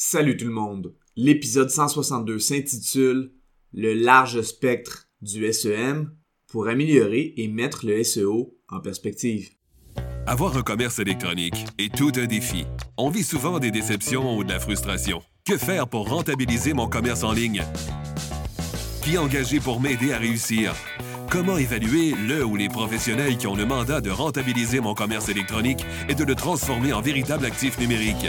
Salut tout le monde. L'épisode 162 s'intitule Le large spectre du SEM pour améliorer et mettre le SEO en perspective. Avoir un commerce électronique est tout un défi. On vit souvent des déceptions ou de la frustration. Que faire pour rentabiliser mon commerce en ligne? Qui engager pour m'aider à réussir? Comment évaluer le ou les professionnels qui ont le mandat de rentabiliser mon commerce électronique et de le transformer en véritable actif numérique?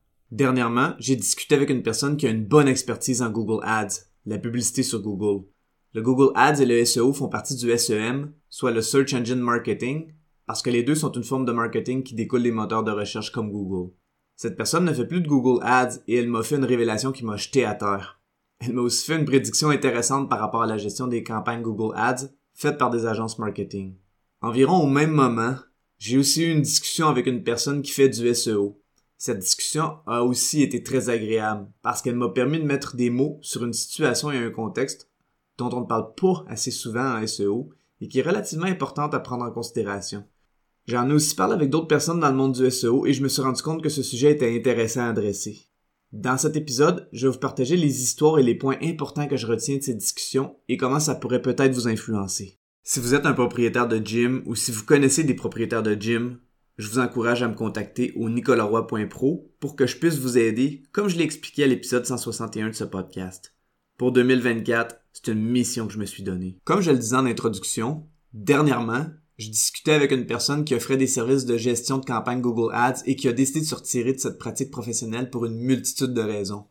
Dernièrement, j'ai discuté avec une personne qui a une bonne expertise en Google Ads, la publicité sur Google. Le Google Ads et le SEO font partie du SEM, soit le Search Engine Marketing, parce que les deux sont une forme de marketing qui découle des moteurs de recherche comme Google. Cette personne ne fait plus de Google Ads et elle m'a fait une révélation qui m'a jeté à terre. Elle m'a aussi fait une prédiction intéressante par rapport à la gestion des campagnes Google Ads faites par des agences marketing. Environ au même moment, j'ai aussi eu une discussion avec une personne qui fait du SEO. Cette discussion a aussi été très agréable parce qu'elle m'a permis de mettre des mots sur une situation et un contexte dont on ne parle pas assez souvent en SEO et qui est relativement importante à prendre en considération. J'en ai aussi parlé avec d'autres personnes dans le monde du SEO et je me suis rendu compte que ce sujet était intéressant à adresser. Dans cet épisode, je vais vous partager les histoires et les points importants que je retiens de cette discussion et comment ça pourrait peut-être vous influencer. Si vous êtes un propriétaire de gym ou si vous connaissez des propriétaires de gym, je vous encourage à me contacter au nicolaroy.pro pour que je puisse vous aider, comme je l'ai expliqué à l'épisode 161 de ce podcast. Pour 2024, c'est une mission que je me suis donnée. Comme je le disais en introduction, dernièrement, je discutais avec une personne qui offrait des services de gestion de campagne Google Ads et qui a décidé de se retirer de cette pratique professionnelle pour une multitude de raisons.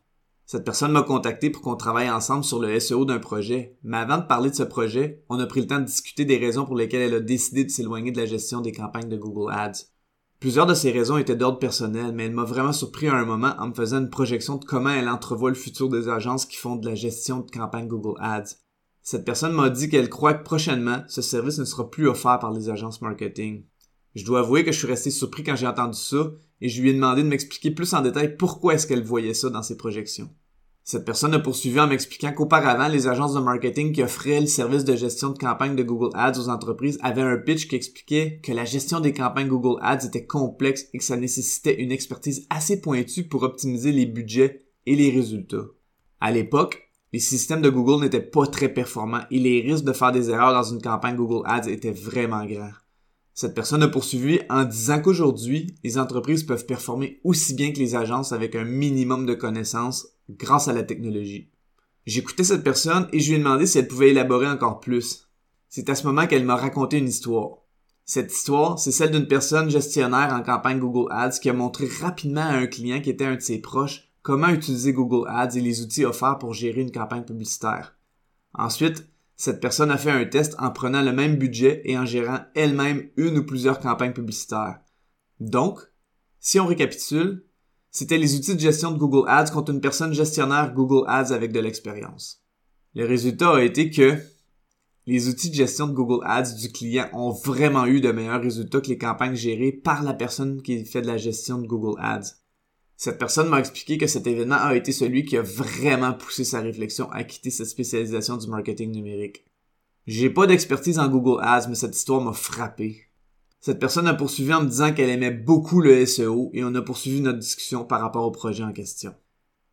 Cette personne m'a contacté pour qu'on travaille ensemble sur le SEO d'un projet, mais avant de parler de ce projet, on a pris le temps de discuter des raisons pour lesquelles elle a décidé de s'éloigner de la gestion des campagnes de Google Ads. Plusieurs de ces raisons étaient d'ordre personnel, mais elle m'a vraiment surpris à un moment en me faisant une projection de comment elle entrevoit le futur des agences qui font de la gestion de campagne Google Ads. Cette personne m'a dit qu'elle croit que prochainement, ce service ne sera plus offert par les agences marketing. Je dois avouer que je suis resté surpris quand j'ai entendu ça et je lui ai demandé de m'expliquer plus en détail pourquoi est-ce qu'elle voyait ça dans ses projections. Cette personne a poursuivi en m'expliquant qu'auparavant, les agences de marketing qui offraient le service de gestion de campagne de Google Ads aux entreprises avaient un pitch qui expliquait que la gestion des campagnes Google Ads était complexe et que ça nécessitait une expertise assez pointue pour optimiser les budgets et les résultats. À l'époque, les systèmes de Google n'étaient pas très performants et les risques de faire des erreurs dans une campagne Google Ads étaient vraiment grands. Cette personne a poursuivi en disant qu'aujourd'hui, les entreprises peuvent performer aussi bien que les agences avec un minimum de connaissances grâce à la technologie. J'écoutais cette personne et je lui ai demandé si elle pouvait élaborer encore plus. C'est à ce moment qu'elle m'a raconté une histoire. Cette histoire, c'est celle d'une personne gestionnaire en campagne Google Ads qui a montré rapidement à un client qui était un de ses proches comment utiliser Google Ads et les outils offerts pour gérer une campagne publicitaire. Ensuite, cette personne a fait un test en prenant le même budget et en gérant elle-même une ou plusieurs campagnes publicitaires. Donc, si on récapitule, c'était les outils de gestion de Google Ads contre une personne gestionnaire Google Ads avec de l'expérience. Le résultat a été que les outils de gestion de Google Ads du client ont vraiment eu de meilleurs résultats que les campagnes gérées par la personne qui fait de la gestion de Google Ads. Cette personne m'a expliqué que cet événement a été celui qui a vraiment poussé sa réflexion à quitter cette spécialisation du marketing numérique. J'ai pas d'expertise en Google Ads, mais cette histoire m'a frappé. Cette personne a poursuivi en me disant qu'elle aimait beaucoup le SEO et on a poursuivi notre discussion par rapport au projet en question.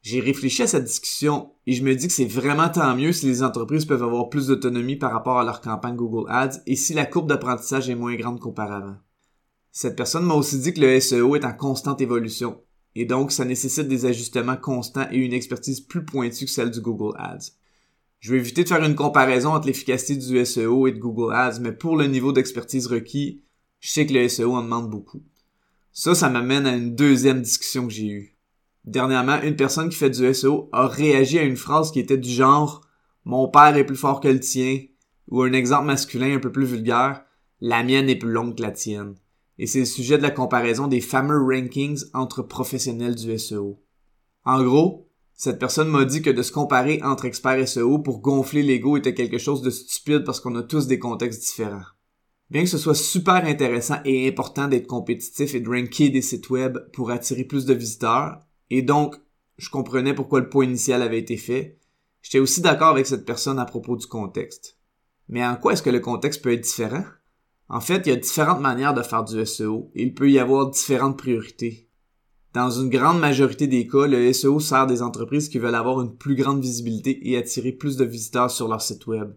J'ai réfléchi à cette discussion et je me dis que c'est vraiment tant mieux si les entreprises peuvent avoir plus d'autonomie par rapport à leur campagne Google Ads et si la courbe d'apprentissage est moins grande qu'auparavant. Cette personne m'a aussi dit que le SEO est en constante évolution et donc ça nécessite des ajustements constants et une expertise plus pointue que celle du Google Ads. Je vais éviter de faire une comparaison entre l'efficacité du SEO et de Google Ads, mais pour le niveau d'expertise requis, je sais que le SEO en demande beaucoup. Ça, ça m'amène à une deuxième discussion que j'ai eue. Dernièrement, une personne qui fait du SEO a réagi à une phrase qui était du genre Mon père est plus fort que le tien ou un exemple masculin un peu plus vulgaire La mienne est plus longue que la tienne. Et c'est le sujet de la comparaison des fameux rankings entre professionnels du SEO. En gros, Cette personne m'a dit que de se comparer entre experts SEO pour gonfler l'ego était quelque chose de stupide parce qu'on a tous des contextes différents. Bien que ce soit super intéressant et important d'être compétitif et de ranker des sites web pour attirer plus de visiteurs, et donc je comprenais pourquoi le point initial avait été fait, j'étais aussi d'accord avec cette personne à propos du contexte. Mais en quoi est-ce que le contexte peut être différent? En fait, il y a différentes manières de faire du SEO il peut y avoir différentes priorités. Dans une grande majorité des cas, le SEO sert des entreprises qui veulent avoir une plus grande visibilité et attirer plus de visiteurs sur leur site web.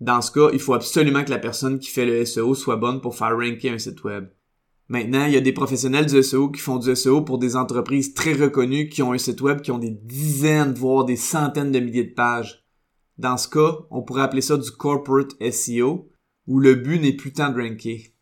Dans ce cas, il faut absolument que la personne qui fait le SEO soit bonne pour faire ranker un site web. Maintenant, il y a des professionnels du SEO qui font du SEO pour des entreprises très reconnues qui ont un site web qui ont des dizaines, voire des centaines de milliers de pages. Dans ce cas, on pourrait appeler ça du corporate SEO, où le but n'est plus tant de ranker.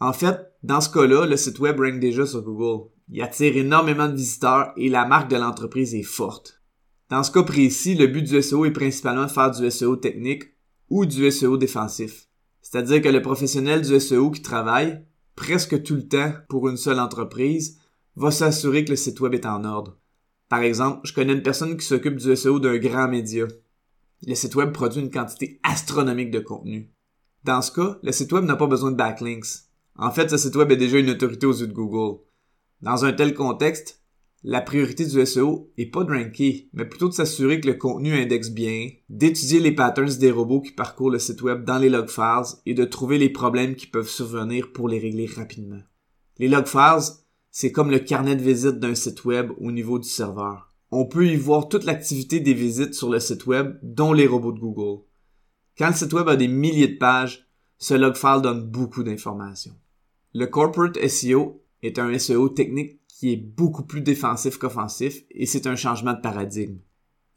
En fait, dans ce cas-là, le site web rank déjà sur Google. Il attire énormément de visiteurs et la marque de l'entreprise est forte. Dans ce cas précis, le but du SEO est principalement de faire du SEO technique ou du SEO défensif. C'est-à-dire que le professionnel du SEO qui travaille presque tout le temps pour une seule entreprise va s'assurer que le site web est en ordre. Par exemple, je connais une personne qui s'occupe du SEO d'un grand média. Le site web produit une quantité astronomique de contenu. Dans ce cas, le site web n'a pas besoin de backlinks. En fait, ce site web est déjà une autorité aux yeux de Google. Dans un tel contexte, la priorité du SEO est pas de ranker, mais plutôt de s'assurer que le contenu indexe bien, d'étudier les patterns des robots qui parcourent le site web dans les log files et de trouver les problèmes qui peuvent survenir pour les régler rapidement. Les log files, c'est comme le carnet de visite d'un site web au niveau du serveur. On peut y voir toute l'activité des visites sur le site web, dont les robots de Google. Quand le site web a des milliers de pages, ce log file donne beaucoup d'informations. Le corporate SEO est un SEO technique qui est beaucoup plus défensif qu'offensif et c'est un changement de paradigme.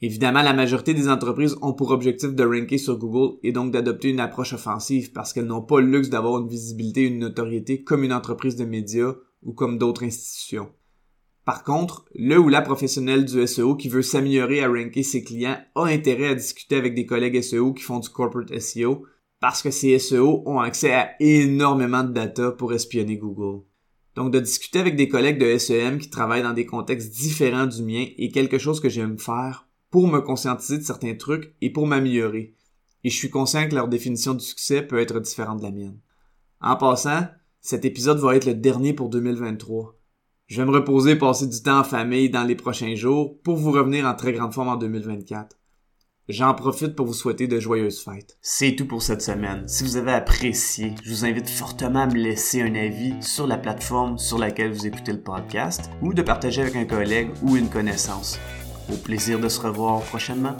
Évidemment, la majorité des entreprises ont pour objectif de ranker sur Google et donc d'adopter une approche offensive parce qu'elles n'ont pas le luxe d'avoir une visibilité et une notoriété comme une entreprise de médias ou comme d'autres institutions. Par contre, le ou la professionnel du SEO qui veut s'améliorer à ranker ses clients a intérêt à discuter avec des collègues SEO qui font du corporate SEO parce que ces SEO ont accès à énormément de data pour espionner Google. Donc de discuter avec des collègues de SEM qui travaillent dans des contextes différents du mien est quelque chose que j'aime faire pour me conscientiser de certains trucs et pour m'améliorer. Et je suis conscient que leur définition du succès peut être différente de la mienne. En passant, cet épisode va être le dernier pour 2023. Je vais me reposer et passer du temps en famille dans les prochains jours pour vous revenir en très grande forme en 2024. J'en profite pour vous souhaiter de joyeuses fêtes. C'est tout pour cette semaine. Si vous avez apprécié, je vous invite fortement à me laisser un avis sur la plateforme sur laquelle vous écoutez le podcast ou de partager avec un collègue ou une connaissance. Au plaisir de se revoir prochainement.